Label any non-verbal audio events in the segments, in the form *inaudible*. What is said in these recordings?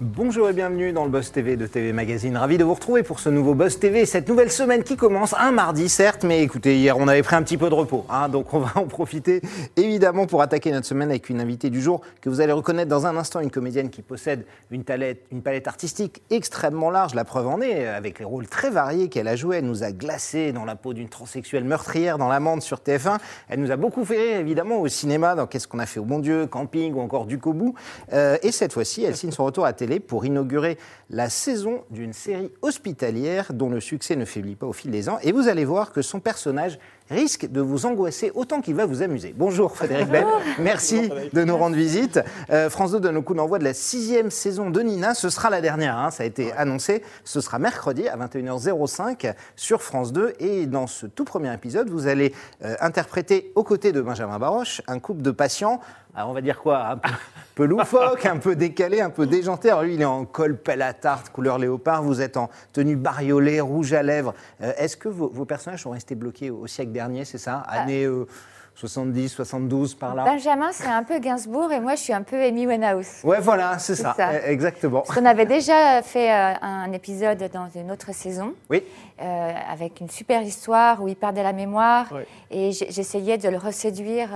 Bonjour et bienvenue dans le Buzz TV de TV Magazine. Ravi de vous retrouver pour ce nouveau Buzz TV, cette nouvelle semaine qui commence un mardi certes, mais écoutez, hier on avait pris un petit peu de repos, hein, donc on va en profiter évidemment pour attaquer notre semaine avec une invitée du jour que vous allez reconnaître dans un instant, une comédienne qui possède une palette, une palette artistique extrêmement large, la preuve en est, avec les rôles très variés qu'elle a joués. Elle nous a glacé dans la peau d'une transsexuelle meurtrière dans l'amende sur TF1. Elle nous a beaucoup fait rire évidemment au cinéma dans Qu'est-ce qu'on a fait au bon Dieu, Camping ou encore Du Kobu. Euh, et cette fois-ci, elle signe son retour à télé pour inaugurer la saison d'une série hospitalière dont le succès ne faiblit pas au fil des ans. Et vous allez voir que son personnage risque de vous angoisser autant qu'il va vous amuser. Bonjour Frédéric Bell, merci de nous rendre visite. Euh, France 2 donne le coup d'envoi de la sixième saison de Nina. Ce sera la dernière, hein, ça a été annoncé. Ce sera mercredi à 21h05 sur France 2. Et dans ce tout premier épisode, vous allez euh, interpréter aux côtés de Benjamin Baroche un couple de patients on va dire quoi Un peu, *laughs* peu loufoque, un peu décalé, un peu déjanté. Alors lui, il est en col pelle à tarte, couleur léopard. Vous êtes en tenue bariolée, rouge à lèvres. Euh, Est-ce que vos, vos personnages sont restés bloqués au siècle dernier, c'est ça? Année euh, 70, 72, par là? Benjamin, c'est un peu Gainsbourg et moi, je suis un peu Amy Winehouse. Ouais, voilà, c'est ça, ça. euh, exactement. Parce qu'on avait déjà fait euh, un épisode dans une autre saison Oui, euh, avec une super histoire où il perdait la mémoire Ouais. et j'essayais de le reséduire.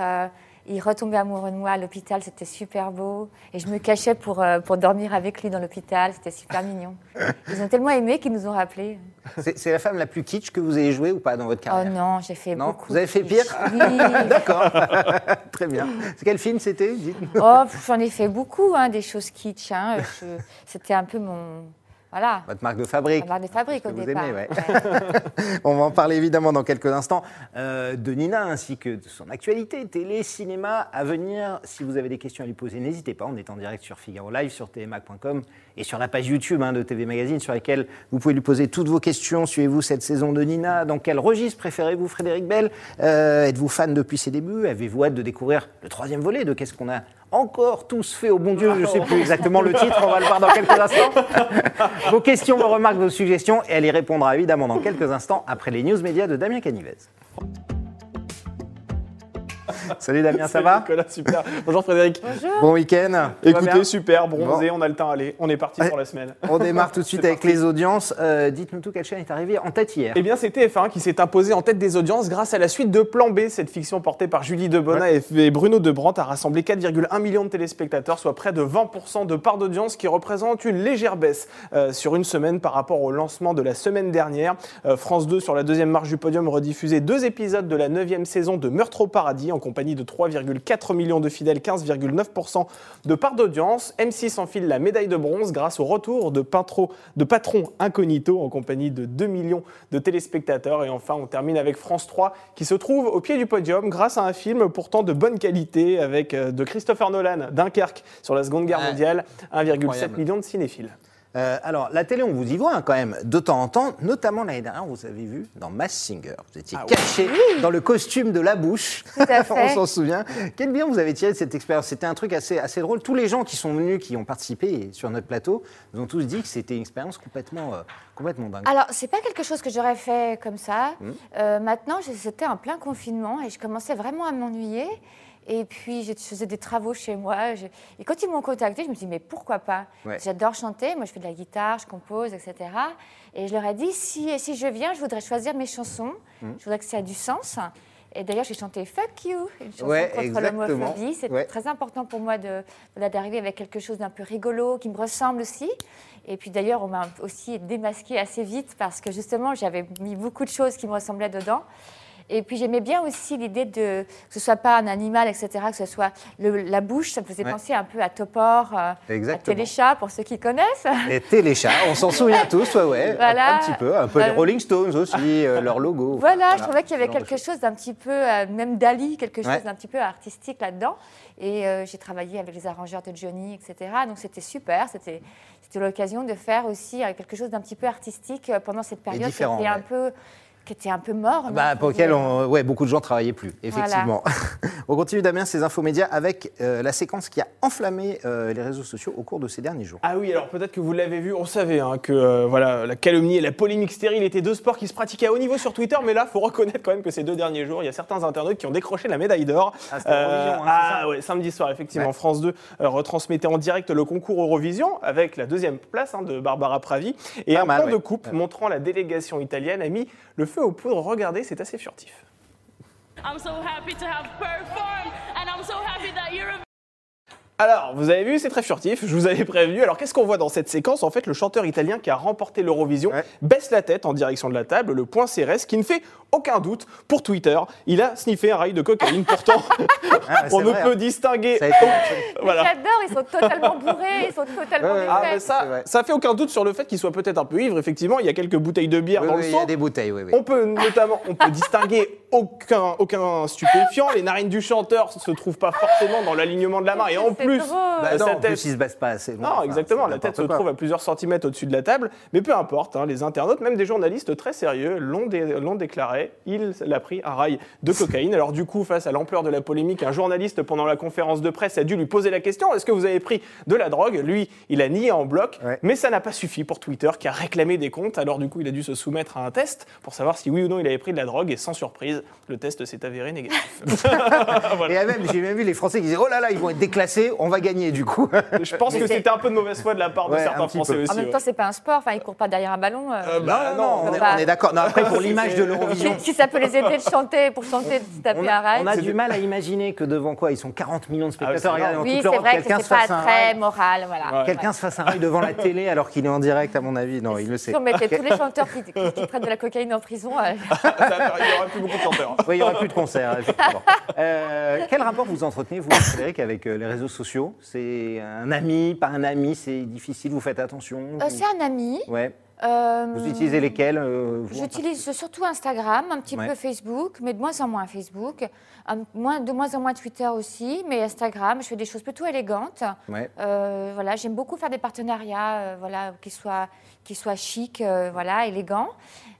Il retombait amoureux de moi à l'hôpital, c'était super beau. Et je me cachais pour, euh, pour dormir avec lui dans l'hôpital, c'était super mignon. Ils ont tellement aimé qu'ils nous ont rappelés. c'est la femme la plus kitsch que vous ayez jouée ou pas dans votre Oh carrière non, j'ai fait Non beaucoup. Vous avez fait pire. *laughs* Oui. D'accord, *laughs* très bien. C'est quel film c'était. Oh, j'en ai fait beaucoup, hein, des choses kitsch. hein. C'était un peu mon. Voilà. Votre marque de fabrique. La marque de fabrique Ce au que vous départ. aimez, ouais. Ouais. *laughs* On va en parler évidemment dans quelques instants euh, de Nina ainsi que de son actualité, télé, cinéma à venir. Si vous avez des questions à lui poser, n'hésitez pas. On est en direct sur Figaro Live, sur tmac.com et sur la page YouTube hein, de TV Magazine sur laquelle vous pouvez lui poser toutes vos questions. Suivez-vous cette saison de Nina? Dans quel registre préférez-vous Frédéric Bell? Euh, Êtes-vous fan depuis ses débuts? Avez-vous hâte de découvrir le troisième volet de Qu'est-ce qu'on a encore tous fait au bon Dieu Je ne sais plus exactement le titre, on va le voir dans quelques instants. *laughs* vos questions, vos remarques, vos suggestions, et elle y répondra évidemment dans quelques instants après les news médias de Damien Canivez. Salut Damien, ça va Nicolas, super. Bonjour Frédéric. Bonjour. Bon week-end Écoutez, super, bronzé, Bon. on a le temps, allez, on est parti pour la semaine. On démarre tout de *laughs* suite avec parti. les audiences. Euh, Dites-nous tout, quelle chaîne est arrivée en tête hier Eh bien, c'est TF1 qui s'est imposé en tête des audiences grâce à la suite de Plan B. Cette fiction portée par Julie Debona et Bruno Debrandt a rassemblé 4,1 millions de téléspectateurs, soit près de 20% de part d'audience, qui représente une légère baisse euh, sur une semaine par rapport au lancement de la semaine dernière. Euh, France 2, sur la deuxième marche du podium, rediffusait deux épisodes de la neuvième saison de Meurtre au paradis en compagnie de 3,4 millions de fidèles, 15,9% de part d'audience. M6 enfile la médaille de bronze grâce au retour de, Patron Incognito en compagnie de 2 millions de téléspectateurs. Et enfin, on termine avec France 3 qui se trouve au pied du podium grâce à un film pourtant de bonne qualité avec euh, de Christopher Nolan, Dunkerque sur la Seconde Guerre mondiale, 1,7 Incroyable. million de cinéphiles. Euh, alors, la télé, on vous y voit hein, quand même de temps en temps, notamment l'année dernière, vous avez vu dans Mass Singer. Vous étiez Ah oui. caché dans le costume de la bouche. Tout à *laughs* on s'en souvient. Quel bien vous avez tiré de cette expérience C'était un truc assez, assez drôle. Tous les gens qui sont venus, qui ont participé sur notre plateau, nous ont tous dit que c'était une expérience complètement, euh, complètement dingue. Alors, c'est pas quelque chose que j'aurais fait comme ça. Hmm. Euh, maintenant, c'était en plein confinement et je commençais vraiment à m'ennuyer. Et puis, je faisais des travaux chez moi. Je- Et quand ils m'ont contacté, je me suis dit, mais pourquoi pas? Ouais. J'adore chanter. Moi, je fais de la guitare, je compose, etc. Et je leur ai dit, si, si je viens, je voudrais choisir mes chansons. Hmm. Je voudrais que ça ait du sens. Et d'ailleurs, j'ai chanté Fuck You, une chanson Ouais, contre l'homophobie. C'est Ouais. très important pour moi de, de- d'arriver avec quelque chose d'un peu rigolo, qui me ressemble aussi. Et puis d'ailleurs, on m'a aussi démasqué assez vite parce que justement, j'avais mis beaucoup de choses qui me ressemblaient dedans. Et puis j'aimais bien aussi l'idée de que ce soit pas un animal, etc., que ce soit le- la bouche. Ça me faisait Ouais. penser un peu à Topor, euh, à. Téléchat, pour ceux qui connaissent. Et Téléchat, on s'en souvient *laughs* tous, ouais, ouais. Voilà. Un petit peu, un peu les Euh, Rolling Stones aussi, euh, *laughs* leur logo. Voilà, je trouvais qu'il y avait quelque chose d'un petit peu, euh, même Dali, quelque chose Ouais. d'un petit peu artistique là-dedans. Et euh, j'ai travaillé avec les arrangeurs de Johnny, etc. Donc c'était super. C'était c'était l'occasion de faire aussi quelque chose d'un petit peu artistique pendant cette période qui était, un peu, qui était un peu mort. Bah, pour lequel on- ouais, beaucoup de gens travaillaient plus, effectivement. *laughs* on continue Damien ces infos médias avec euh, la séquence qui a enflammé euh, les réseaux sociaux au cours de ces derniers jours. Ah oui, alors peut-être que vous l'avez vu, on savait hein, que euh, voilà, la calomnie et la polémique stérile étaient deux sports qui se pratiquaient à haut niveau sur Twitter, mais là, faut reconnaître quand même que ces deux derniers jours, il y a certains internautes qui ont décroché la médaille d'or. Ah, hein, ah ouais, samedi soir, effectivement, Ouais. France 2 euh, retransmettait en direct le concours Eurovision avec la deuxième place hein, de Barbara Pravi et Pas un mal, ouais. de coupe montrant la délégation italienne a mis le feu aux poudres. Regardez, c'est assez furtif. I'm so happy to have performed, and I'm so happy that you're Alors, vous avez vu, c'est très furtif, je vous avais prévenu. Alors, qu'est-ce qu'on voit dans cette séquence? En fait, le chanteur italien qui a remporté l'Eurovision Ouais. baisse la tête en direction de la table, le point CRS, qui ne fait aucun doute pour Twitter. Il a sniffé un rail de cocaïne, pourtant, *laughs* Ah, *laughs* on ne vrai, peut hein. distinguer. Été- Voilà. J'adore, ils sont totalement bourrés, ils sont totalement Ouais, ouais. Ah, ça, ça fait aucun doute sur le fait qu'il soit peut-être un peu ivre. Effectivement, il y a quelques bouteilles de bière Oui, dans oui, le il y a des bouteilles, oui, oui. On peut notamment, on peut distinguer aucun, aucun stupéfiant. Les narines du chanteur se trouvent pas forcément dans l'alignement de la main. Et en plus. Bah euh, non, sa en plus, tête- il se baisse pas assez loin. non, exactement. La tête se quoi. trouve à plusieurs centimètres au-dessus de la table. Mais peu importe, hein, les internautes, même des journalistes très sérieux, l'ont dé- l'ont déclaré. Il a pris un rail de cocaïne. Alors, du coup, face à l'ampleur de la polémique, un journaliste, pendant la conférence de presse, a dû lui poser la question est-ce que vous avez pris de la drogue? Lui, il a nié en bloc. Ouais. Mais ça n'a pas suffi pour Twitter, qui a réclamé des comptes. Alors, du coup, il a dû se soumettre à un test pour savoir si oui ou non il avait pris de la drogue. Et sans surprise, le test s'est avéré négatif. *laughs* Et même, j'ai même vu les Français qui disaient Oh là là, ils vont être déclassés, on va gagner du coup. Je pense que c'était un peu de mauvaise foi de la part de Ouais, certains Français peu. aussi. En même ouais. temps, c'est pas un sport, enfin, ils courent pas derrière un ballon. euh. Euh, bah, non, on on est, va- on est d'accord. Non, après, pour *laughs* l'image de l'Eurovision. Si, si ça peut les aider de chanter, pour chanter, de taper On un on a du mal à imaginer que devant quoi Ils sont 40 millions de Ah ouais, spectateurs. Dans Oui, c'est vrai que c'est pas très moral, voilà. Ouais. Quelqu'un se fasse un rail devant la télé alors qu'il est en direct, à mon avis. Non, il le sait. Si on mettait *laughs* tous les chanteurs qui, prennent de la cocaïne en prison, euh, il n'y aura plus beaucoup de Oui, il n'y aura plus de concert. *laughs* Euh, quel rapport vous entretenez, vous, Frédéric, avec euh, les réseaux sociaux? C'est un ami, pas un ami C'est difficile, vous faites attention euh, c'est un ami. Ouais. Euh, Vous utilisez lesquels euh, J'utilise surtout Instagram, un petit Ouais. peu Facebook, mais de moins en moins Facebook. Un- moins, de moins en moins Twitter aussi, mais Instagram, je fais des choses plutôt élégantes. Ouais. Euh, voilà, j'aime beaucoup faire des partenariats, euh, voilà, qui soient, qui soient chics, euh, voilà, élégants.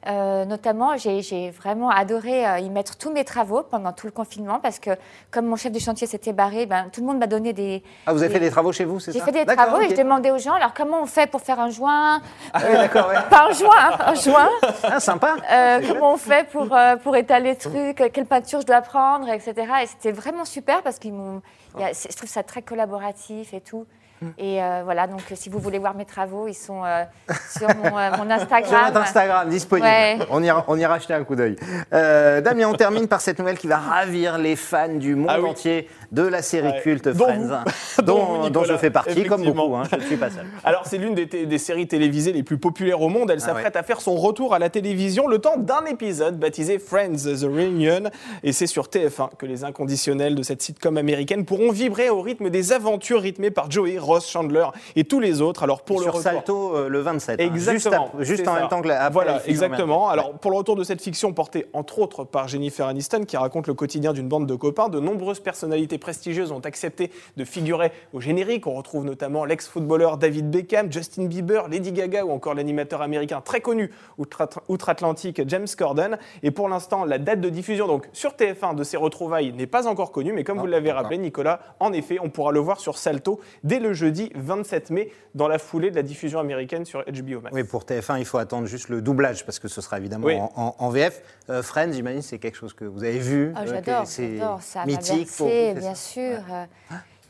Euh, notamment, j'ai vraiment adoré euh, y mettre tous mes travaux pendant tout le confinement parce que comme mon chef de chantier s'était barré, ben, tout le monde m'a donné des. Ah, vous avez des- fait des travaux chez vous, c'est ça J'ai fait des travaux et ok. je demandais aux gens, alors comment on fait pour faire un joint Ah, oui, d'accord, ouais. *laughs* Pas un joint, hein, un joint. Ah, sympa. Euh, comment on fait pour, euh, pour étaler le truc, euh, quelle peinture je dois prendre, etc. Et c'était vraiment super parce qu'ils m'ont. Je trouve ça très collaboratif et tout. Et euh, voilà, donc si vous voulez voir mes travaux, ils sont euh, *laughs* sur mon, euh, mon Sur Instagram. notre Instagram, disponible. Ouais. On, ira, on ira jeter un coup d'œil. Euh, Damien, on termine par cette nouvelle qui va ravir les fans du monde Ah oui. entier de la série Ouais. culte Dont Friends, vous. dont, *laughs* Dont vous, dont je fais partie, comme beaucoup. hein, je ne suis pas seul. *laughs* Alors, c'est l'une des séries télévisées les plus populaires au monde. Elle Ah s'apprête à faire son retour à la télévision le temps d'un épisode baptisé Friends The Reunion. Et c'est sur TF1 que les inconditionnels de cette sitcom américaine pourront vibrer au rythme des aventures rythmées par Joey, Ross, Chandler et tous les autres. Alors, pour le Sur. Salto, euh, le 27. hein, juste Exactement. Juste, en ça. même temps que la. Voilà, exactement. Alors, pour le retour de cette fiction portée entre autres par Jennifer Aniston, qui raconte le quotidien d'une bande de copains, de nombreuses personnalités prestigieuses ont accepté de figurer au générique. On retrouve notamment l'ex-footballeur David Beckham, Justin Bieber, Lady Gaga ou encore l'animateur américain très connu outre- outre-Atlantique James Corden. Et pour l'instant, la date de diffusion donc sur TF1 de ces retrouvailles n'est pas encore connue, mais comme vous l'avez rappelé, Nicolas, en effet, on pourra le voir sur Salto dès le jeudi 27 mai dans la foulée de la diffusion américaine sur HBO Max. Oui, pour TF1, il faut attendre juste le doublage parce que ce sera évidemment Oui. en, en- en VF. Euh, Friends, j'imagine, c'est quelque chose que vous avez vu. Ah, j'adore, c'est mythique pour vous, bien ça sûr. euh,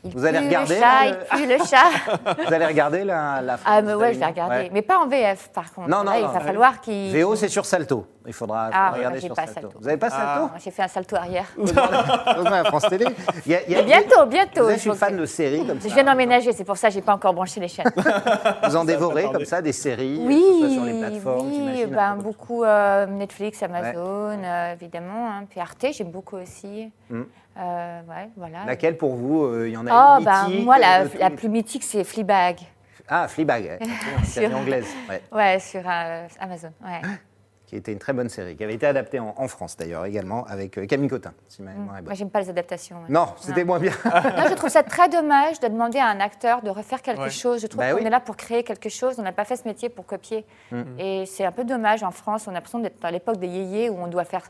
Il Vous allez regarder, le chat, là, il pue le chat. *laughs* Vous allez regarder la, la Ah, France mais ouais, je regardé. Ouais. Mais pas en VF, par contre. Non, non, Là, il non. va falloir qu'il. VO, c'est sur Salto. Il faudra, Ah, regarder sur pas Salto. Salto. Vous n'avez pas Salto Moi, J'ai fait un salto arrière. *laughs* Heureusement, à France Télé. Il y a- il y a- Mais bientôt, bientôt. Vous êtes je pense fan que- de séries comme Je ça viens d'emménager, c'est pour ça que j'ai pas encore branché les chaînes. *laughs* Vous en dévorez comme ça des séries, Oui, sur les plateformes, oui ben, beaucoup euh, Netflix, Amazon, euh, évidemment. hein. Puis Arte, j'aime beaucoup aussi. Euh, ouais, voilà. Laquelle pour vous euh, Il y en a Oh, une ben, mythique, moi, la, euh, la plus mythique, c'est Fleabag. Ah, Fleabag, ouais. *laughs* série Sur- anglaise, ouais, Ouais, sur euh, Amazon. Ouais. *gasps* qui était une très bonne série, qui avait été adaptée en, en France d'ailleurs également, avec euh, Camille Cotin, si ma mémoire est bonne. Moi, j'aime pas les adaptations. ouais. Non, c'était moins bien. *laughs* Non, je trouve ça très dommage de demander à un acteur de refaire quelque Ouais. chose. Je trouve Bah qu'on oui. est là pour créer quelque chose. On n'a pas fait ce métier pour copier. Et c'est un peu dommage en France. On a l'impression d'être dans l'époque des yéyés où on doit faire,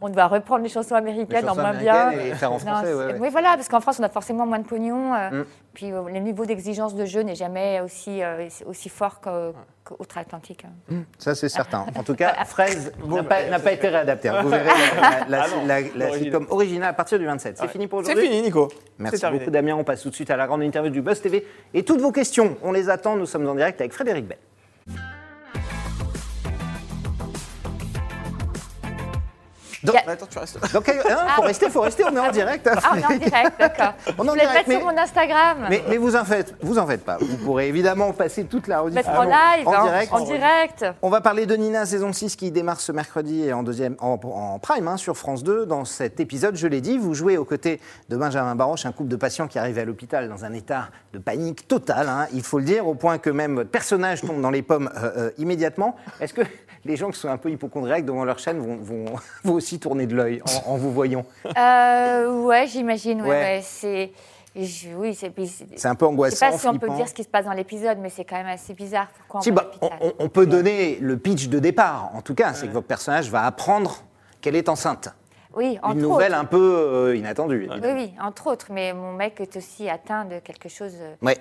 on doit reprendre les chansons américaines Les en moins bien. et faire en Non, français, c'est- ouais, ouais. Oui, voilà, parce qu'en France, on a forcément moins de pognon. euh, Mm. Puis euh, le niveau d'exigence de jeu n'est jamais aussi, euh, aussi fort qu'au- qu'outre-Atlantique. hein. Ça, c'est certain. En tout cas, *laughs* Fraise n'a pas, été réadapté. hein. Vous *laughs* verrez la, la- Ah la- la sitcom originale à partir du 27. C'est fini pour C'est aujourd'hui fini, Nico. Merci C'est beaucoup, Damien. On passe tout de suite à la grande interview du Buzz TV. Et toutes vos questions, on les attend. Nous sommes en direct avec Frédéric Bell. Donc, a- Attends, tu restes. donc, faut rester, faut rester. On est en direct. hein, Ah, on est en direct, d'accord. *laughs* On en direct, mettre sur mais- mon Instagram. Mais, mais vous en faites, vous en faites pas. Vous pourrez évidemment passer toute la rediffusion en live, en en, direct. en direct. On va parler de Nina saison 6 qui démarre ce mercredi et en, deuxième, en, en prime hein, sur France 2. Dans cet épisode, je l'ai dit, vous jouez aux côtés de Benjamin Baroche, un couple de patients qui arrive à l'hôpital dans un état de panique totale, hein, il faut le dire, au point que même votre personnage tombe dans les pommes euh, euh, immédiatement. Est-ce que les gens qui sont un peu hypochondriaques devant leur chaîne vont, vont- *laughs* vont aussi tourner de l'œil en, en vous voyant Euh, ouais, j'imagine. Ouais, Ouais. ouais, c'est, je- oui, c'est. c'est- un peu Je sais angoissant, pas si on peut dire ce qui se passe dans l'épisode, mais c'est quand même assez bizarre. Pourquoi on Si, va bah, on, peut donner le pitch de départ, en tout cas, c'est que votre personnage va apprendre qu'elle est enceinte. Oui, entre Une nouvelle autres. un peu euh, inattendue. Oui, évidemment. oui, entre autres. Mais mon mec est aussi atteint de quelque chose euh, Ouais,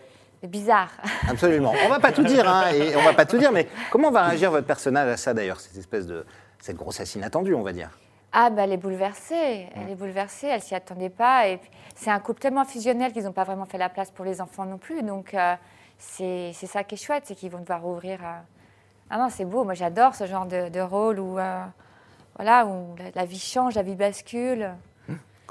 bizarre. *laughs* absolument. On va pas tout dire, hein, et on va pas tout dire, mais comment va réagir votre personnage à ça d'ailleurs, cette espèce de cette grossesse inattendue, on va dire? Ah, bah, elle est bouleversée. Elle est bouleversée, elle s'y attendait pas. Et c'est un couple tellement fusionnel qu'ils n'ont pas vraiment fait la place pour les enfants non plus. Donc, euh, c'est ça qui est chouette, c'est qu'ils vont devoir ouvrir. euh, Ah non, c'est beau. Moi, j'adore ce genre de, de rôle où, euh, voilà, où la, la vie change, la vie bascule.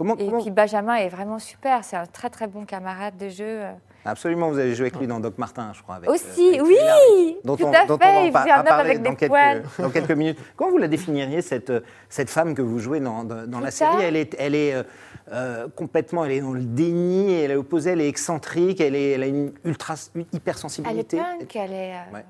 Comment, Et comment- puis, Benjamin est vraiment super. C'est un très, très bon camarade de jeu. Absolument, vous avez joué avec lui dans Doc Martin, je crois. Avec, euh, Aussi, avec oui, dont tout on, à dont on fait. va Il un homme avec dans des quelques, poils. *laughs* dans quelques minutes. Comment vous la définiriez, cette, euh, cette femme que vous jouez dans, dans- la série? Elle est, elle est euh, complètement elle est dans le déni, elle est opposée, elle est excentrique, elle, est, elle a une ultra, une Elle est hypersensibilité. punk, elle est. euh, Ouais.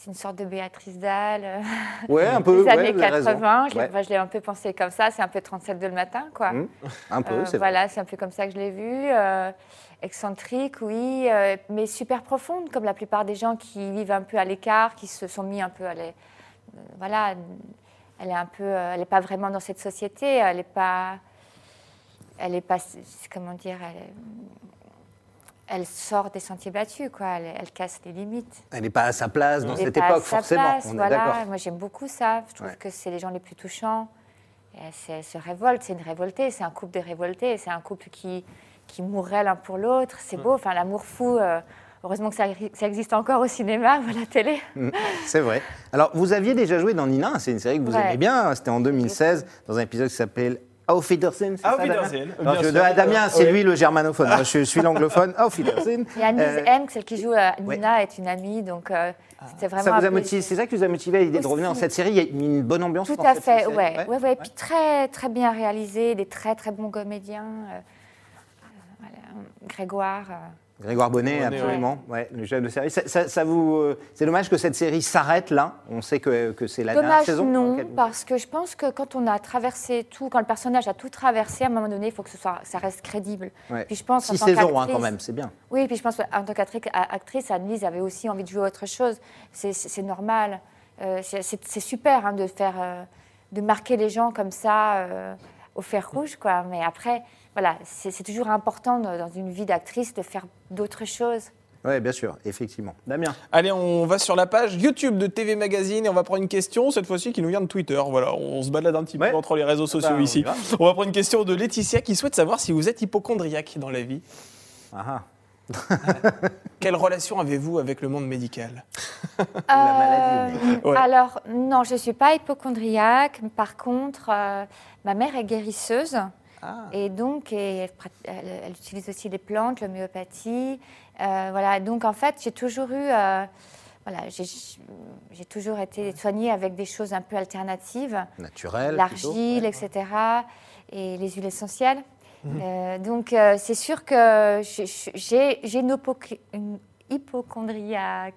C'est une sorte de Béatrice Dalle. euh, *laughs* Ouais, un peu. des ouais, années vous avez raison. 80. Je Ouais. enfin, je l'ai un peu pensé comme ça. C'est un peu 37 de le matin, quoi. Mmh, Un peu, Euh, c'est voilà, c'est un peu comme ça que je l'ai vue. euh, excentrique, oui, euh, mais super profonde, comme la plupart des gens qui vivent un peu à l'écart, qui se sont mis un peu à les, voilà, elle est un peu, elle n'est pas vraiment dans cette société, elle n'est pas, elle est pas, comment dire, elle, elle sort des sentiers battus, quoi. Elle, elle casse les limites. Elle n'est pas à sa place dans Elle est cette pas à époque, sa forcément. place, on voilà. Moi, j'aime beaucoup ça. Je trouve Ouais. que c'est les gens les plus touchants. Et elle, se- révolte, c'est une révoltée, c'est un couple de révoltés, c'est un couple qui, qui mourrait l'un pour l'autre. C'est beau, enfin, l'amour fou. euh, heureusement que ça, ça existe encore au cinéma ou *laughs* à la télé. Mm, C'est vrai. Alors, vous aviez déjà joué dans Nina, c'est une série que vous Ouais. aimez bien. C'était en 2016, dans un épisode qui s'appelle Auf Wiedersehen. c'est Auf ça, Damien Wiedersehen, Non, je- sûr. ah, Damien, c'est Oui. lui le germanophone. Moi, je suis l'anglophone. *laughs* Auf Wiedersehen. Et Anise Euh, M, celle qui joue euh, ouais. Nina, est une amie, donc euh, c'était vraiment. ça vous a motivé, c'est ça qui vous a motivé à l'idée de revenir dans cette série? Il y a une bonne ambiance Tout à cette fait, série? ouais. ouais, ouais. Puis très, très bien réalisé, des très, très bons comédiens. euh, euh, voilà, Grégoire. Grégoire Bonnet, Bonnet, absolument. Ouais, le chef de série. Ça, ça- ça vous, euh, c'est dommage que cette série s'arrête là. On sait que, que c'est la dernière saison. non, laquelle- parce que je pense que quand on a traversé tout, quand le personnage a tout traversé, à un moment donné, il faut que ce soit, ça reste crédible. Ouais. Puis je pense en Six tant saisons hein, quand même, c'est bien. Oui, puis je pense qu'en tant qu'actrice, actrice, Annelise avait aussi envie de jouer autre chose. C'est- normal. Euh, c'est- super hein, de faire, euh, de marquer les gens comme ça euh, au fer rouge, quoi. Mais après, voilà, c'est toujours important dans dans une vie d'actrice de faire d'autres choses. Oui, bien sûr, effectivement. Damien. Allez, on va sur la page YouTube de TV Magazine et on va prendre une question, cette fois-ci qui nous vient de Twitter. Voilà, on se balade un petit Ouais. peu entre les réseaux sociaux Bah, on ici. va. On va prendre une question de Laetitia qui souhaite savoir si vous êtes hypochondriaque dans la vie. Ah, ah. *laughs* Quelle relation avez-vous avec le monde médical? La maladie, Euh, Ouais. Alors, non, je ne suis pas hypochondriaque. Par contre, euh, ma mère est guérisseuse. Ah. Et donc, et elle, prat- elle- elle utilise aussi les plantes, l'homéopathie. Euh, voilà, donc en fait, j'ai toujours eu. euh, voilà, j'ai toujours été soignée avec des choses un peu alternatives, Naturel. l'argile, etc. et les huiles essentielles. Euh, *laughs* donc, euh, c'est sûr que j'ai une, une hypochondriaquerie,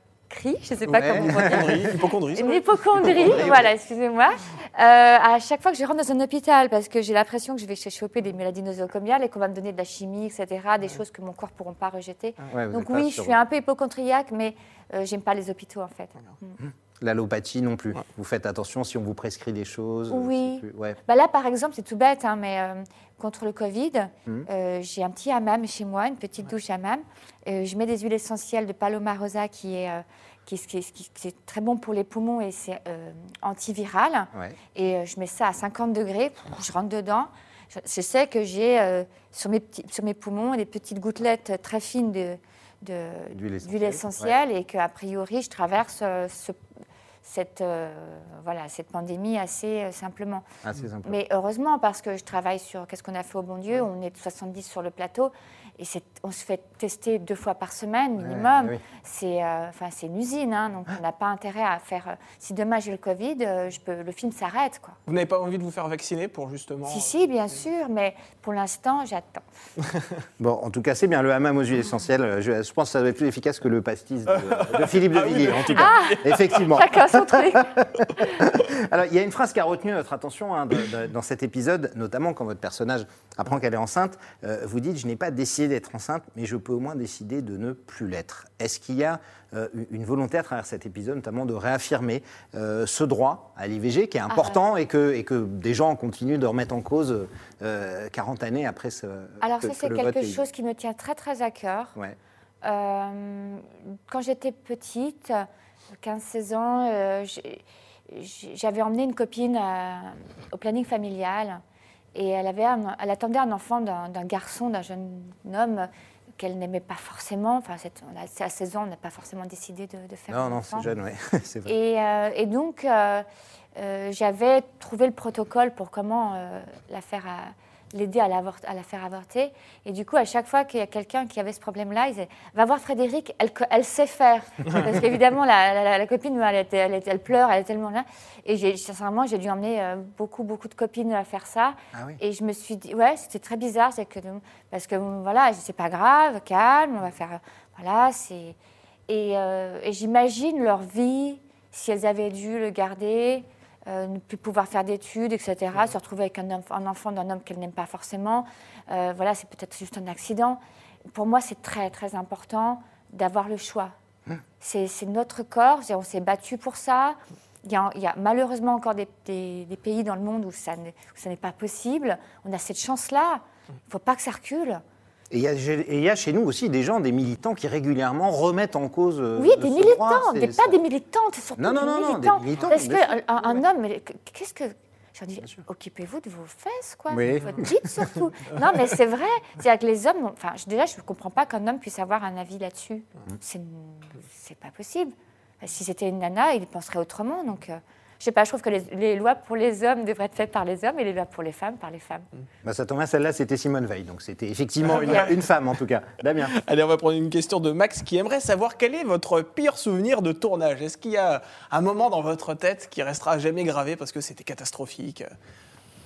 je ne sais pas Ouais. comment on dit. Hypochondrie, Une hypochondrie, voilà, excusez-moi. Euh, à chaque fois que je rentre dans un hôpital, parce que j'ai l'impression que je vais choper des maladies nosocomiales et qu'on va me donner de la chimie, etc., des choses que mon corps ne pourront pas rejeter. Ouais, Donc oui, je suis un peu hypochondriaque, mais euh, j'aime pas les hôpitaux en fait. L'allopathie non plus. Vous faites attention si on vous prescrit des choses. euh, Oui. c'est plus- Ouais. Bah là, par exemple, c'est tout bête, hein, mais euh, contre le Covid, Mhm. euh, j'ai un petit hammam chez moi, une petite douche hammam. Euh, je mets des huiles essentielles de Paloma rosa qui est, euh, qui, est- qui est- qui est- qui est très bon pour les poumons et c'est euh, antiviral. Ouais. Et euh, je mets ça à 50 degrés, je rentre dedans. Je, je sais que j'ai euh, sur, mes petits- sur mes poumons des petites gouttelettes très fines de, de- D'huile essentielle, et qu'a priori, je traverse euh, ce- cette, euh, voilà, cette pandémie assez euh, simplement. C'est sympa. Mais heureusement, parce que je travaille sur Qu'est-ce qu'on a fait au bon Dieu? On est 70 sur le plateau et on se fait tester deux fois par semaine minimum. oui. C'est euh, c'est une usine, hein, donc on n'a pas intérêt à faire. euh, si demain j'ai le Covid, euh, je peux, le film s'arrête. quoi. Vous n'avez pas envie de vous faire vacciner pour justement. Si, si, bien sûr, mais pour l'instant, j'attends. *laughs* Bon, en tout cas, c'est bien. Le hammam aux huiles essentielles, je, je pense que ça va être plus efficace que le pastis de, *laughs* de Philippe de Villiers, en tout cas. Effectivement. *laughs* Chacun son truc. Alors, il y a une phrase qui a retenu notre attention hein, de- de- dans cet épisode, notamment quand votre personnage apprend qu'elle est enceinte. Euh, vous dites Je n'ai pas décidé d'être enceinte, mais je peux au moins décider de ne plus l'être. Est-ce qu'il y a euh, une volonté à travers cet épisode, notamment de réaffirmer euh, ce droit à l'IVG qui est important et, que, et que des gens continuent de remettre en cause euh, 40 années après ce. Alors, que- ça, c'est quelque chose qui me tient très, très à cœur. Ouais. Euh, quand j'étais petite, 15-16 ans, j'avais emmené une copine au planning familial et elle, avait un- elle attendait un enfant d'un garçon, d'un jeune homme qu'elle n'aimait pas forcément. Enfin, à 16 ans, on n'a pas forcément décidé de, de faire Non, un non, c'est jeune, oui. *laughs* c'est vrai. Et, euh, et donc, euh, euh, j'avais trouvé le protocole pour comment la faire à- l'aider à, la faire avorter. Et du coup, à chaque fois qu'il y a quelqu'un qui avait ce problème-là, ils disaient Va voir Frédéric, elle, elle sait faire. *laughs* Parce qu'évidemment, la, la- la copine, elle, elle, pleure, elle est tellement là. Et sincèrement, j'ai dû emmener euh, beaucoup, beaucoup de copines à faire ça. Ah oui. Et je me suis dit, ouais, c'était très bizarre, que, parce que voilà, c'est pas grave, calme, on va faire, voilà, c'est. Et, euh, et j'imagine leur vie, si elles avaient dû le garder, euh, ne plus pouvoir faire d'études, etc., se retrouver avec un, enf- un enfant d'un homme qu'elles n'aiment pas forcément. Euh, voilà, c'est peut-être juste un accident. Pour moi, c'est très, très important d'avoir le choix. C'est c'est notre corps, on s'est battu pour ça. Il y, a, il y a malheureusement encore des, des- des pays dans le monde où ça n'est où ça n'est pas possible. On a cette chance-là. Il ne faut pas que ça recule. Et il y, y a chez nous aussi des gens, des militants qui régulièrement remettent en cause. euh, Oui, des ce militants, droit. des- pas des militantes, surtout Non, non, des non, non, des militants. militants, Parce qu'un un, homme, qu'est-ce que... J'ai dit, occupez-vous de vos fesses, quoi. Oui. Votre bite, surtout. *laughs* non, mais c'est vrai. C'est-à-dire que les hommes... Enfin, déjà, je ne comprends pas qu'un homme puisse avoir un avis là-dessus. Mhm. C'est C'est pas possible. Si c'était une nana, il penserait autrement. Donc, euh, je sais pas, je trouve que les, les lois pour les hommes devraient être faites par les hommes et les lois pour les femmes par les femmes. Bah, ça tombe bien, celle-là, c'était Simone Veil. Donc c'était effectivement une, une femme, en tout cas. Damien. *laughs* Allez, on va prendre une question de Max qui aimerait savoir quel est votre pire souvenir de tournage. Est-ce qu'il y a un moment dans votre tête qui restera à jamais gravé parce que c'était catastrophique?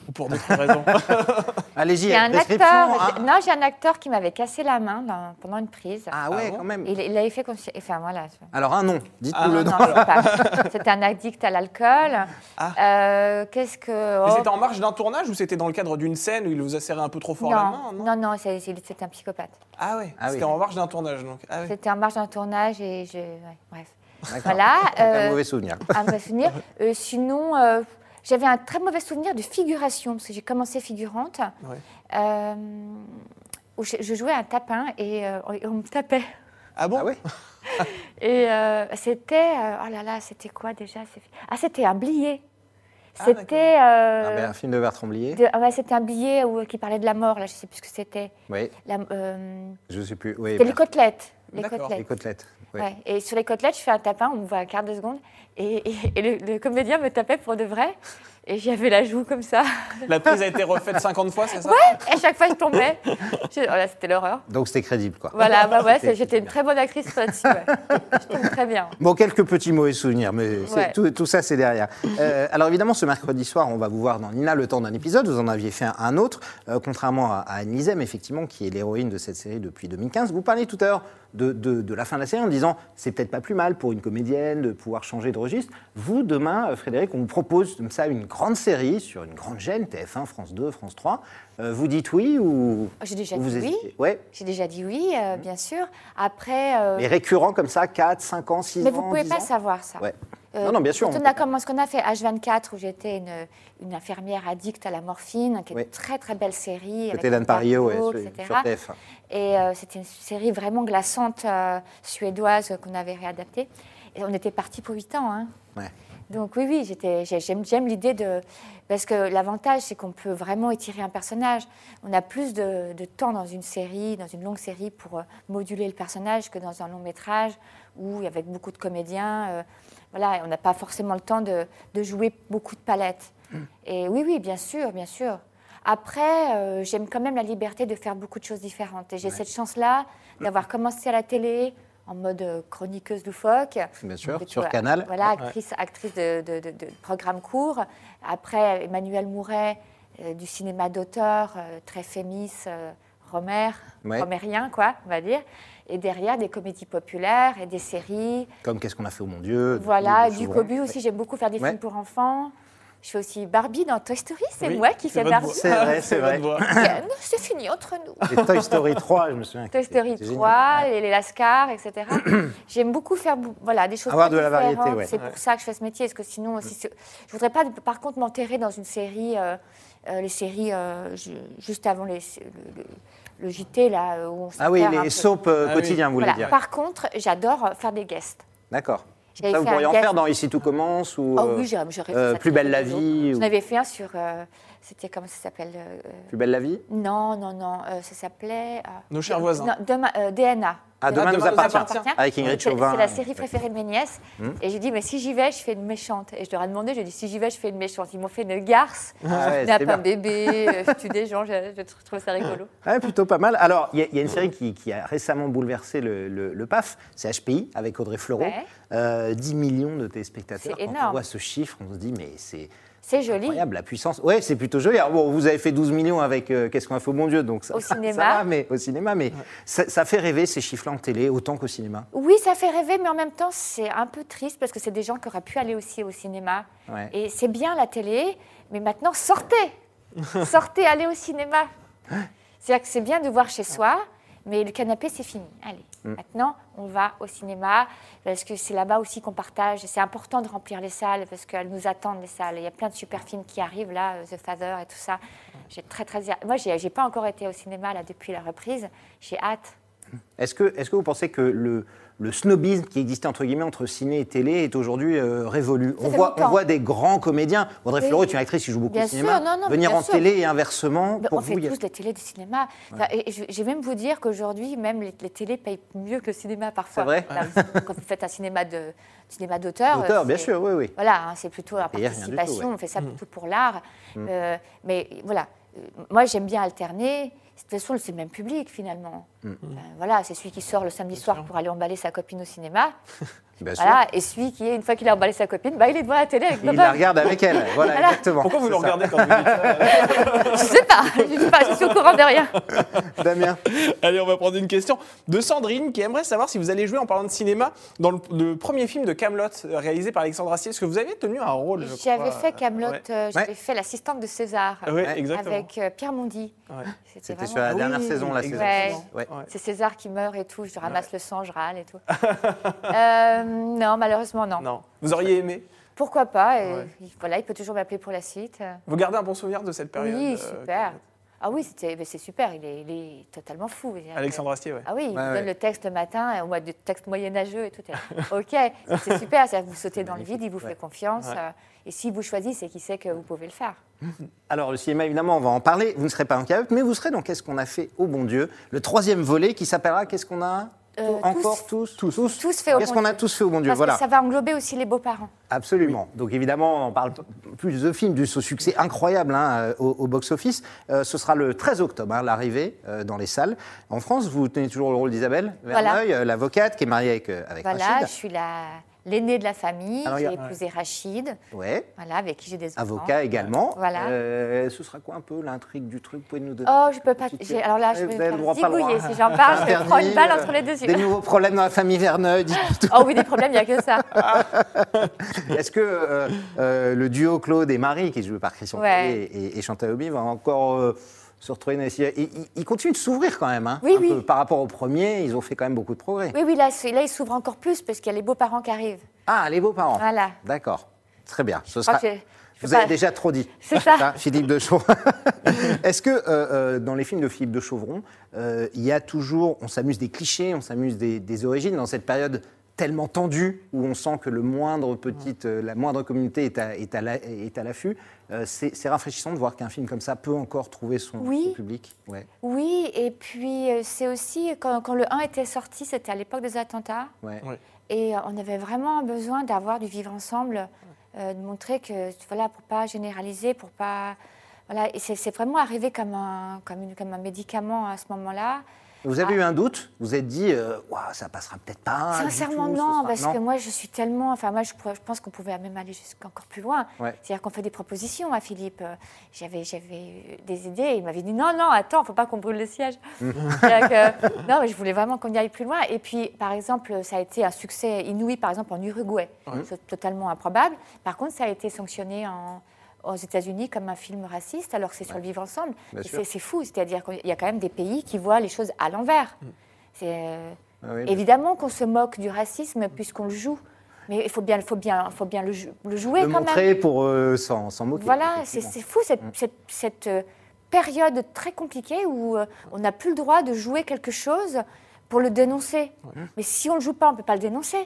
Ou pour d'autres raisons *laughs* Allez-y, Il y a un acteur, hein. j'ai- non, j'ai un acteur qui m'avait cassé la main dans- pendant une prise. Ah ouais, Ah bon quand même. Il, il avait fait consci- Enfin, voilà. Alors un nom, dites-nous Ah, le Non, nom. non, C'était un addict à l'alcool. Ah. Euh, Qu'est-ce que. Oh, C'était en marge d'un tournage ou c'était dans le cadre d'une scène où il vous a serré un peu trop fort la main non, non, non, c'était un psychopathe. Ah ouais, Ah oui. c'était en marge d'un tournage donc. Ah ouais. C'était en marge d'un tournage et je. ouais, bref. Voilà. Un euh, mauvais souvenir. un mauvais souvenir. Euh, sinon, euh, j'avais un très mauvais souvenir de figuration, parce que j'ai commencé figurante, Ouais. euh, où je, je jouais un tapin et euh, on, on me tapait. Ah bon? Ah ouais? *laughs* Et euh, c'était. oh là là, c'était quoi déjà? Ah, c'était un blié. C'était Ah, euh, ben, un film de Bertrand Blier. ah ouais, c'était un billet où- qui parlait de la mort, là, je sais plus ce que c'était. Oui, La- euh, je sais plus. Oui, C'était les côtelettes. Les D'accord. les côtelettes. côtelettes. oui. Ouais. Et sur les côtelettes, je fais un tapin, on me voit un quart de seconde. Et, et- et le, le comédien me tapait pour de vrai. Et j'avais la joue comme ça. *laughs* La prise a été refaite 50 fois, c'est ça? Et à chaque fois, je tombais. Je- voilà, c'était l'horreur. Donc c'était crédible, quoi. Voilà, bah ouais, *laughs* j'étais une très bonne actrice là-dessus. Ouais. Je tombe très bien. Bon, quelques petits mauvais souvenirs, mais Ouais. tout, tout ça, c'est derrière. Euh, alors évidemment, ce mercredi soir, on va vous voir dans Nina le temps d'un épisode. Vous en aviez fait un, un autre, euh, contrairement à, à Anne Lizem, effectivement, qui est l'héroïne de cette série depuis 2015. Vous parlez tout à l'heure de, de- de la fin de la série en disant c'est peut-être pas plus mal pour une comédienne de pouvoir changer de registre. Vous, demain, euh, Frédéric, on vous propose comme ça une grande série sur une grande chaîne, TF1, France 2, France 3. Euh, vous dites oui ou J'ai déjà ou vous dit oui. Ouais. J'ai déjà dit oui, euh, bien sûr. Après. euh, Mais récurrent comme ça, 4, 5 ans, 6 ans Mais vous pouvez 10 pas ans? savoir ça. Ouais. Euh, Non, non, bien sûr, Quand on a commencé, ce qu'on a fait H24, où j'étais une, une infirmière addicte à la morphine, qui est Oui. une très très belle série. Avec d'Anne Parillo, ouais, sur, etc. sur TF1. Et euh, c'était une série vraiment glaçante suédoise qu'on avait réadaptée. Et on était parti pour 8 ans. hein. Ouais. Donc oui, oui, j'étais- j'aime j'aime l'idée de... Parce que l'avantage, c'est qu'on peut vraiment étirer un personnage. On a plus de, de temps dans une série, dans une longue série, pour euh, moduler le personnage que dans un long métrage où, avec beaucoup de comédiens, euh, voilà, on n'a pas forcément le temps de, de jouer beaucoup de palettes. Et oui, oui, bien sûr, bien sûr. Après, euh, j'aime quand même la liberté de faire beaucoup de choses différentes. Et j'ai cette chance-là d'avoir commencé à la télé en mode euh, chroniqueuse loufoque. Bien sûr, sur voilà, Canal. Voilà, actrice, actrice de, de, de- de programmes courts. Après, Emmanuel Mouret, euh, du cinéma d'auteur, euh, très fémis, euh, romer, Ouais. romérien, quoi, on va dire. Et derrière, des comédies populaires et des séries. Comme Qu'est-ce qu'on a fait au mon Dieu Voilà, du. Cobu aussi, j'aime beaucoup faire des Ouais. films pour enfants. Je fais aussi Barbie dans Toy Story, c'est Oui, moi qui fais Barbie. C'est vrai, c'est vrai. votre voix. Ken, c'est fini entre nous. Et Toy Story 3, je me souviens. Toy Story C'était génial. 3, les, les Lascars, etc. *clears throat* J'aime beaucoup faire voilà, des choses Avoir de la variété, ouais. C'est pour ça que je fais ce métier. Parce que sinon, aussi, c'est- je voudrais pas, par contre, m'enterrer dans une série, euh, euh, les séries euh, ju- juste avant les, le, le- le JT, là, où on Ah oui, les soaps Ah oui. quotidiens, vous voulez Voilà. dire. Par contre, j'adore faire des guests. D'accord. J'avais Ça, vous pourriez en faire dans Ici tout commence ou Oh euh, oui, euh, Plus belle la vie J'en ou avais fait un sur. euh, C'était comment ça s'appelle euh, Plus belle la vie? Non, non, non. euh, ça s'appelait. euh, Nos chers voisins. non, demain- euh, DNA. Ah, demain nous Demain nous appartient. appartient. Avec Ingrid Chauvin. C'est la série préférée de mes nièces. Hmm. Et j'ai dit, mais si j'y vais, je fais une méchante. Et je leur ai demandé, j'ai dit, si j'y vais, je fais une méchante. Ils m'ont fait une garce, Ah ouais, nappe c'était un bébé, euh, je tue des gens. Je, je trouve ça rigolo. *laughs* Ouais, plutôt pas mal. Alors, il y, a- il y a une série qui, qui a récemment bouleversé le, le- le PAF, c'est HPI, avec Audrey Fleurot. Ouais. Euh, 10 millions de téléspectateurs. C'est Quand on énorme. voit ce chiffre, on se dit, mais c'est C'est joli. incroyable, la puissance. Ouais, c'est plutôt joli. Alors, bon, vous avez fait 12 millions avec euh, Qu'est-ce qu'on a fait au bon Dieu, donc ça, Au ça- cinéma. ça va, mais, au cinéma, mais ça, ça fait rêver ces chiffres-là en télé, autant qu'au cinéma. Oui, ça fait rêver, mais en même temps, c'est un peu triste parce que c'est des gens qui auraient pu aller aussi au cinéma. Ouais. Et c'est bien la télé, mais maintenant, sortez *laughs* Sortez, allez au cinéma C'est-à-dire que c'est bien de voir chez soi, mais le canapé, c'est fini. Allez, Mm. maintenant, on va au cinéma parce que c'est là-bas aussi qu'on partage. C'est important de remplir les salles parce qu'elles nous attendent, les salles. Il y a plein de super films qui arrivent, là, euh, The Father et tout ça. J'ai très, très... Moi, j'ai pas encore été au cinéma, là, depuis la reprise. J'ai hâte. Est-ce que, est que vous pensez que le, le snobisme qui existait entre guillemets entre ciné et télé est aujourd'hui euh, révolu? On voit, on voit des grands comédiens. Audrey Oui. Fleurot est une actrice qui joue beaucoup Bien au cinéma. sûr, non, non, Venir en sûr. télé et inversement, Ben, pour on vous, fait y a- tous des télés du cinéma. Enfin, et, je, je vais même vous dire qu'aujourd'hui, même les, les télés payent mieux que le cinéma parfois. C'est vrai Quand vous faites un cinéma de cinéma d'auteur, D'auteur, bien sûr, oui, oui. Voilà, hein, c'est plutôt la tout, participation. ouais. On fait ça plutôt pour l'art. Euh, mais voilà, Euh, moi j'aime bien alterner. De toute façon, c'est le même public finalement. Mm. Voilà, c'est celui qui sort le samedi soir pour aller emballer sa copine au cinéma. *laughs* Bien sûr. Voilà, et celui qui, une fois qu'il a emballé sa copine, bah, il est devant la télé avec Et il papa. la regarde avec elle. *laughs* Voilà, Voilà. exactement. Pourquoi vous ça. regardez quand vous dites ça Je sais pas, je sais pas, je suis au courant de rien. *laughs* Damien Allez, on va prendre une question de Sandrine qui aimerait savoir si vous allez jouer en parlant de cinéma dans le, le premier film de Camelot réalisé par Alexandre Astier. Est-ce que vous avez tenu un rôle J'avais fait Camelot, Ouais, j'avais Ouais. fait l'assistante de César Ouais, Ouais. exactement. avec euh, Pierre Mondy. Ouais. C'était vraiment- sur la dernière oui, saison, la saison. exactement. Ouais. Ouais. C'est César qui meurt et tout, je ramasse le sang, je râle et tout. *laughs* Euh, non, malheureusement non. Non. Vous auriez aimé Pourquoi pas et Ouais. Voilà, il peut toujours m'appeler pour la suite. Vous gardez un bon souvenir de cette période Oui, euh, super. Ah oui, c'était- mais c'est super, il est, il est totalement fou. Alexandre Astier, ouais. Ah oui, il Ouais, vous ouais. donne le texte le matin, euh, ou du texte moyenâgeux et tout. *laughs* ok, c'est super, vous sautez dans le vide, il vous fait confiance. Ouais. euh, et s'il vous choisit, c'est qu'il sait que vous pouvez le faire. *laughs* Alors, le cinéma, évidemment, on va en parler. Vous ne serez pas en cavette, mais vous serez dans Qu'est-ce qu'on a fait au bon Dieu Le troisième volet qui s'appellera Qu'est-ce qu'on a Euh, encore tous Tous. Tous fait au Qu'est-ce qu'on a tous fait au bon Dieu Parce Voilà. que ça va englober aussi les beaux-parents. Absolument. Donc évidemment, on parle plus de films, du ce succès incroyable hein, euh, au, au box-office. Euh, ce sera le 13 octobre, hein, l'arrivée euh, dans les salles. En France, vous tenez toujours le rôle d'Isabelle Voilà. Verneuil, euh, l'avocate qui est mariée avec, euh, avec Voilà, je suis la- l'aînée de la famille, j'ai a- épousé Rachid, Ouais. voilà, avec qui j'ai des enfants. Avocat également. Voilà. Euh, ce sera quoi un peu l'intrigue du truc? Vous pouvez nous donner Oh, je peux pas. Alors là, je vais me zigouiller. Si j'en parle, je prends une balle euh, entre les deux yeux. Des nouveaux problèmes dans la famille Verneuil. Oh oui, des problèmes, il n'y a que ça. *laughs* Est-ce que euh, euh, le duo Claude et Marie, qui est joué par Christian Ouais. Et, et Chantal Obi, va encore se retrouver dans les... Ils, ils- ils continuent de s'ouvrir quand même. hein, Oui, un oui. peu. Par rapport au premier, ils ont fait quand même beaucoup de progrès. Oui, oui, là, c'est- là il s'ouvre encore plus parce qu'il y a les beaux-parents qui arrivent. Ah, les beaux-parents. Voilà. D'accord. Très bien. Ce sera... Vous avez déjà trop dit. C'est ça. Philippe de Chauvron. *laughs* Est-ce que euh, euh, dans les films de Philippe de Chauvron, euh, il y a toujours, on s'amuse des clichés, on s'amuse des, des origines dans cette période tellement tendue où on sent que le moindre petite, euh, la moindre communauté est à, est à la- est à l'affût. Euh, c'est rafraîchissant de voir qu'un film comme ça peut encore trouver son, Oui. son public. Ouais. Oui, et puis euh, c'est aussi, quand, quand le 1 était sorti, c'était à l'époque des attentats. Ouais. Ouais. Et on avait vraiment besoin d'avoir du vivre ensemble, euh, de montrer que, voilà, pour pas généraliser, pour pas. Voilà, et c'est c'est vraiment arrivé comme un, comme, une- comme un médicament à ce moment-là. Vous avez Ah. eu un doute Vous vous êtes dit, euh, Ouah, ça passera peut-être pas. Sincèrement, tout, non, sera- parce non que moi, je suis tellement. Enfin, moi, je, pense qu'on pouvait même aller jusqu'encore plus loin. Ouais. C'est-à-dire qu'on fait des propositions à Philippe. Euh, J'avais, j'avais des idées. Il m'avait dit non, non, attends, faut pas qu'on brûle le siège. *laughs* Que- non, mais je voulais vraiment qu'on y aille plus loin. Et puis, par exemple, ça a été un succès inouï, par exemple, en Uruguay. C'est totalement improbable. Par contre, ça a été sanctionné en- aux États-Unis comme un film raciste, alors que c'est sur le vivre ensemble. C'est, fou. C'est-à-dire qu'il y a quand même des pays qui voient les choses à l'envers. C'est. euh, Ah oui, Évidemment qu'on se moque du racisme puisqu'on le joue, mais il faut bien, faut bien, faut bien le, jou- le jouer le quand montrer même. pour euh, s'en s'en moquer. Voilà, c'est fou cette, cette- cette, euh, période très compliquée où euh, on n'a plus le droit de jouer quelque chose pour le dénoncer. Mais si on ne le joue pas, on ne peut pas le dénoncer.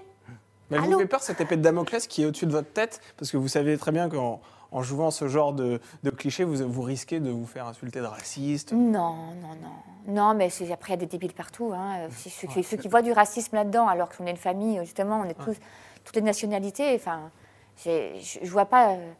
Mais elle vous Allô fait peur cette épée de Damoclès qui est au-dessus de votre tête? Parce que vous savez très bien qu'en en jouant ce genre de, de cliché, vous, vous risquez de vous faire insulter de raciste. Non, non, non. Non, mais c'est- après, il y a des débiles partout. Hein. C'est Ceux, qui- ceux qui voient du racisme là-dedans, alors qu'on est une famille, justement, on est tous, toutes les nationalités. Enfin, je ne vois pas. euh,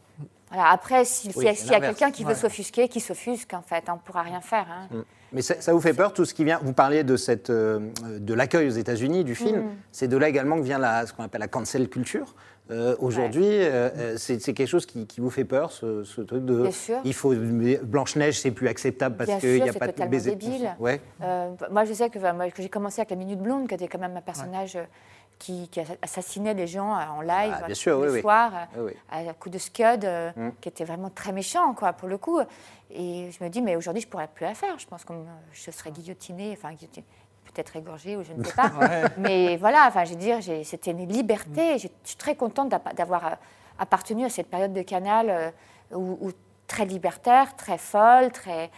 voilà. Après, Oui, s'il y a, quelqu'un qui veut s'offusquer, qui s'offusque, en fait. On ne pourra rien faire. hein. Mais ça, ça vous fait peur tout ce qui vient Vous parliez de cette euh, de l'accueil aux États-Unis du film. Mm. C'est de là également que vient la, ce qu'on appelle la cancel culture. Euh, Aujourd'hui, euh, euh, c'est quelque chose qui, qui vous fait peur, ce, ce truc de. Bien sûr. Il faut Blanche Neige, c'est plus acceptable parce qu'il n'y a pas de baiser. débile. Ouais. Euh, moi, je sais que, j'ai commencé avec la Minute Blonde, qui était quand même un personnage qui, qui assassinait des gens en live Ah, bien euh, sûr, tous oui, à coup de scud, Mm. qui était vraiment très méchant, quoi, pour le coup. Et je me dis, mais aujourd'hui, je pourrais plus la faire. Je pense que je serais guillotinée, enfin, guillotinée, peut-être égorgée, ou je ne *laughs* sais pas. Ouais. Mais voilà, enfin, je veux dire, c'était une liberté. J'ai- Je suis très contente d'avoir euh, appartenu à cette période de Canal euh, où, où très libertaire, très folle, très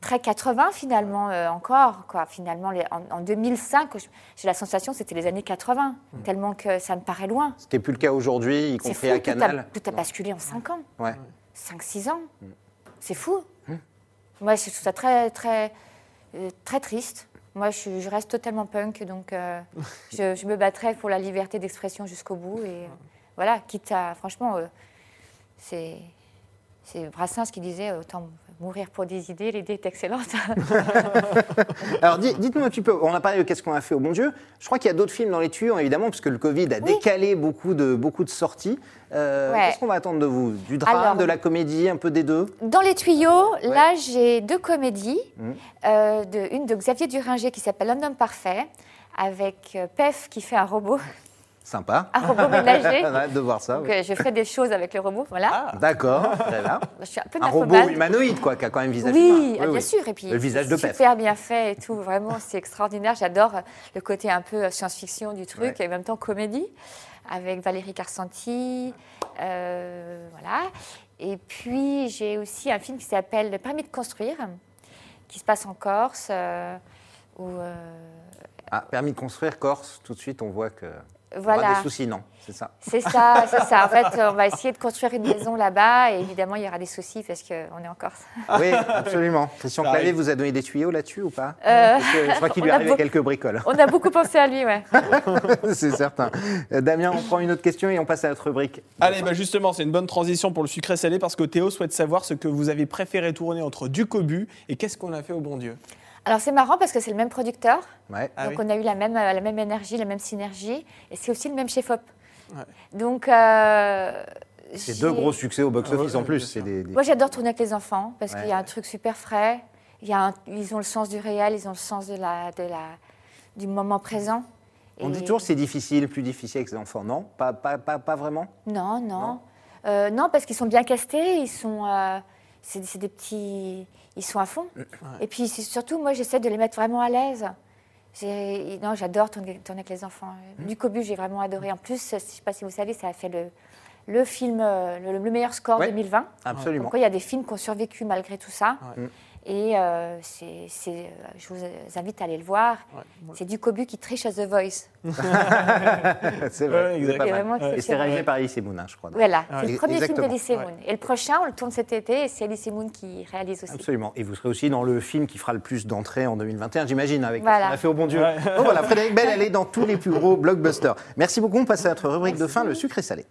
très 80 finalement euh, encore quoi. Finalement les- en, en 2005 je- j'ai la sensation que c'était les années 80 tellement que ça me paraît loin. Ce qui n'est plus le cas aujourd'hui, y compris fou à tout Canal. a, tout a basculé en 5 ans. Ouais. 5-6 ans. C'est fou. Moi je trouve ça très très euh, très triste moi je, reste totalement punk donc euh, *laughs* je, je me battrai pour la liberté d'expression jusqu'au bout et euh, voilà quitte à franchement euh, c'est c'est Brassens qui disait autant mourir pour des idées, l'idée est excellente. *laughs* Alors di- dites-nous un petit peu, on a parlé de Qu'est-ce qu'on a fait au bon Dieu. Je crois qu'il y a d'autres films dans les tuyaux, évidemment, parce que le Covid a Oui. décalé beaucoup de, beaucoup de sorties. Euh, Ouais. Qu'est-ce qu'on va attendre de vous? Du drame, Alors- de la comédie, un peu des deux? Dans les tuyaux, là, j'ai deux comédies. Mhm. Euh, de- une de Xavier Duringer qui s'appelle Un homme parfait, avec euh, Pef qui fait un robot, Sympa. un robot ménager. De voir ça. Donc, oui. euh, je fais des choses avec le robot, voilà. D'accord, *laughs* très bien. Je suis un peu Un robot humanoïde, quoi, qui a quand même visage Oui, humain. ah, bien sûr. Et puis, Le visage de Pef. super bien fait et tout. Vraiment, c'est extraordinaire. J'adore euh, le côté un peu euh, science-fiction du truc Ouais. et en même temps comédie avec Valérie Carsanti. euh, voilà. Et puis, j'ai aussi un film qui s'appelle Le permis de construire qui se passe en Corse. euh, où, euh, Ah, permis de construire Corse, tout de suite on voit que. Il y aura voilà, des soucis, non C'est ça. c'est ça, c'est ça. En *laughs* fait, on va essayer de construire une maison là-bas et évidemment, il y aura des soucis parce qu'on est en Corse. Oui, absolument. Christian Clavier vous a donné des tuyaux là-dessus ou pas Euh, Je crois qu'il lui arrivait quelques bricoles. On a beaucoup pensé à lui, ouais. *laughs* C'est certain. Euh, Damien, on prend une autre question et on passe à notre rubrique. Allez, bah justement, c'est une bonne transition pour le sucré salé parce que Théo souhaite savoir ce que vous avez préféré tourner entre du cobu et qu'est-ce qu'on a fait au bon Dieu? Alors c'est marrant parce que c'est le même producteur, Ouais. Ah donc oui. on a eu la même, la même énergie, la même synergie, et c'est aussi le même chef-op. Ouais. Donc euh, C'est deux gros succès au box-office Ah ouais, en plus. des, des- Moi j'adore tourner avec les enfants parce Ouais. qu'il y a un truc super frais, il y a un- ils ont le sens du réel, ils ont le sens de la, de la, du moment présent. On Et- dit toujours que c'est difficile, plus difficile avec les enfants, non? Pas, pas, pas, pas vraiment? Non, non. Non Euh, non, parce qu'ils sont bien castés, ils sont. euh, c'est des petits. Ils sont à fond. Et puis surtout, moi, j'essaie de les mettre vraiment à l'aise. Non, j'adore tourner, tourner avec les enfants. Du Cobu, j'ai vraiment adoré. En plus, je ne sais pas si vous savez, ça a fait le, le film, euh, le, le meilleur score Ouais. 2020. Absolument. Pourquoi il y a des films qui ont survécu malgré tout ça. Ouais. Et euh, c'est, c'est, euh, je vous invite à aller le voir. Ouais. C'est du Cobu qui triche à The Voice. *laughs* c'est vrai. Ouais, c'est exact. pas C'est mal. vraiment Et c'est réalisé par Alice Moon, hein, je crois. Voilà, Ouais. c'est le premier film Exactement. Ouais. Moon. Et le prochain, on le tourne cet été et c'est Elysée Moon qui réalise aussi. Absolument. Et vous serez aussi dans le film qui fera le plus d'entrées en 2021, j'imagine, avec Voilà. ce qu'on a fait au bon Dieu. Ouais. Donc voilà, Frédéric Bell, elle est dans tous les plus gros blockbusters. Merci beaucoup. On passe à notre rubrique de fin, le sucre et salé.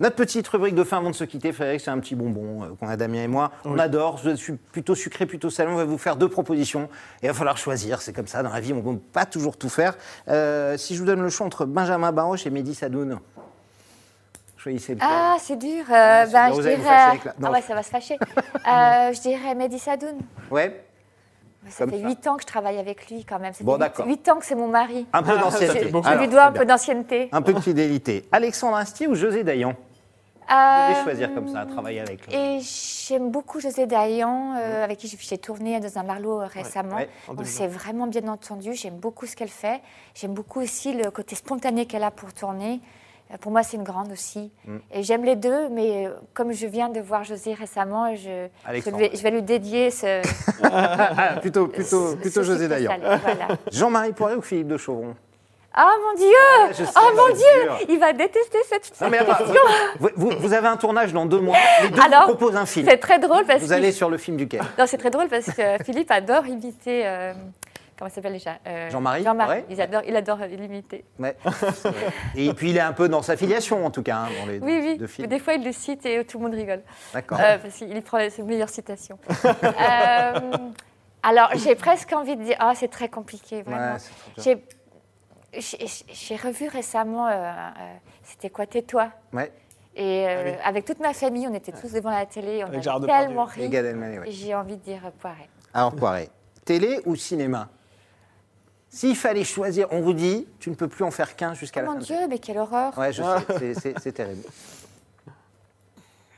Notre petite rubrique de fin avant de se quitter, Frédéric, c'est un petit bonbon euh, qu'on a Damien et moi. On adore, je suis plutôt sucré, plutôt salé. On va vous faire deux propositions et il va falloir choisir. C'est comme ça, dans la vie, on ne peut pas toujours tout faire. Euh, si je vous donne le choix entre Benjamin Baroche et Mehdi Sadoun, choisissez lequel. Ah, c'est dur. Euh, ben, dur, je dirais. la-. Ah ouais, ça va se fâcher. *laughs* Euh, je dirais Mehdi Sadoun. Ouais, Ça Comme fait ça. 8 ans que je travaille avec lui quand même. Ça Bon, fait d'accord. 8 ans que c'est mon mari. un peu Ah, d'ancienneté. Je lui dois un peu d'ancienneté. Un peu de fidélité. Alexandre Astier ou José Dayan? Euh, choisir comme ça, travailler avec lui. Et j'aime beaucoup José Dayan, euh, avec qui j'ai- tourné dans un Marlot récemment. ouais, On 2020. s'est vraiment bien entendu. J'aime beaucoup ce qu'elle fait. J'aime beaucoup aussi le côté spontané qu'elle a pour tourner. Euh, Pour moi, c'est une grande aussi. Mm. Et j'aime les deux, mais comme je viens de voir José récemment, je, vais, je vais lui dédier ce. *laughs* Ah, plutôt plutôt, ce- plutôt ce José Dayan. voilà. Jean-Marie Poiré ou Philippe de Chauvron? Oh mon Dieu sais, Oh mon Dieu. Il va détester cette, Non, mais cette question. vous, vous- vous avez un tournage dans deux mois. Les deux Alors, vous proposent un film. C'est très drôle parce Vous que. allez sur le film duquel Non, c'est très drôle parce que Philippe adore imiter. euh, comment s'appelle déjà Euh, Jean-Marie Jean-Marie. Ouais. Il adore, il adore l'imiter. Ouais. Et puis il est un peu dans sa filiation en tout cas, hein, dans les Oui, oui. deux Mais films. des fois, il le cite et tout le monde rigole. D'accord. Euh, parce qu'il prend ses meilleures citations. *laughs* Euh, alors, j'ai presque envie de dire. Ah, c'est très compliqué, vraiment. Ouais. J'ai, revu récemment. euh, euh, c'était quoi Tais-toi Ouais, Et euh, Ah oui. avec toute ma famille, on était tous devant la télé. On Avec a tellement et ri. Gad Elmaleh, ouais. J'ai envie de dire Poiret. Alors Poiré, télé ou cinéma? S'il fallait choisir, on vous dit, tu ne peux plus en faire qu'un jusqu'à Oh la mon fin. de Dieu, mais quelle horreur Ouais, je sais, c'est- c'est- terrible.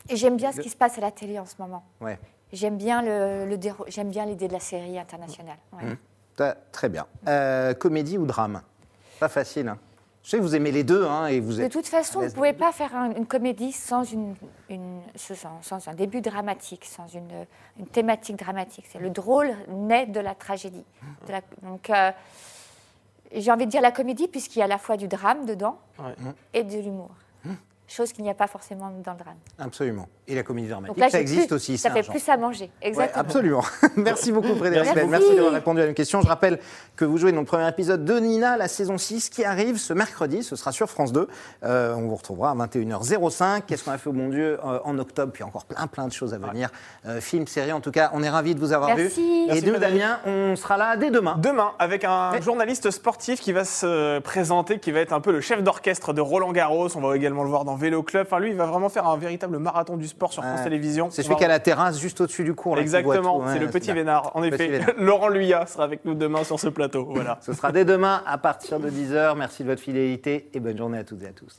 Et j'aime bien ce qui se passe à la télé en ce moment. Ouais. J'aime bien le, le déro- j'aime bien l'idée de la série internationale. ouais. Mmh. Très bien. Euh, comédie ou drame? Pas facile. hein. Je sais que vous aimez les deux hein, et vous De toute façon, vous ne pouvez pas faire un- une comédie sans, une, une- sans, sans un début dramatique, sans une, une thématique dramatique. C'est le drôle naît de la tragédie. De la- donc, euh, j'ai envie de dire la comédie puisqu'il y a à la fois du drame dedans Ouais. et de l'humour. Chose qu'il n'y a pas forcément dans le drame. Absolument. Et la comédie dramatique, là, ça existe plus- aussi. Ça fait genre. plus à manger. Ouais, Exactement. absolument. *laughs* merci beaucoup Frédéric Merci. D'avoir répondu à une question. Je rappelle que vous jouez dans le premier épisode de Nina, la saison 6, qui arrive ce mercredi. Ce sera sur France 2. Euh, on vous retrouvera à 21h05. Qu'est-ce qu'on a fait au bon Dieu euh, en octobre? Puis encore plein plein de choses à venir. Euh, film, série, en tout cas, on est ravis de vous avoir Merci. vu. Et Merci, nous. Damien, on sera là dès demain. Demain, avec un journaliste sportif qui va se présenter, qui va être un peu le chef d'orchestre de Roland Garros. On va également le voir dans Vélo Club. Enfin, lui, il va vraiment faire un véritable marathon du sport sur France Ouais. Télévisions. C'est celui va- qui a la terrasse juste au-dessus du cours. là, Exactement. Ouais, c'est le petit. Vénard. En effet, Vénard. *laughs* Laurent Luyat sera avec nous demain sur ce plateau. Voilà. Ce sera dès demain à partir de 10h. Merci de votre fidélité et bonne journée à toutes et à tous.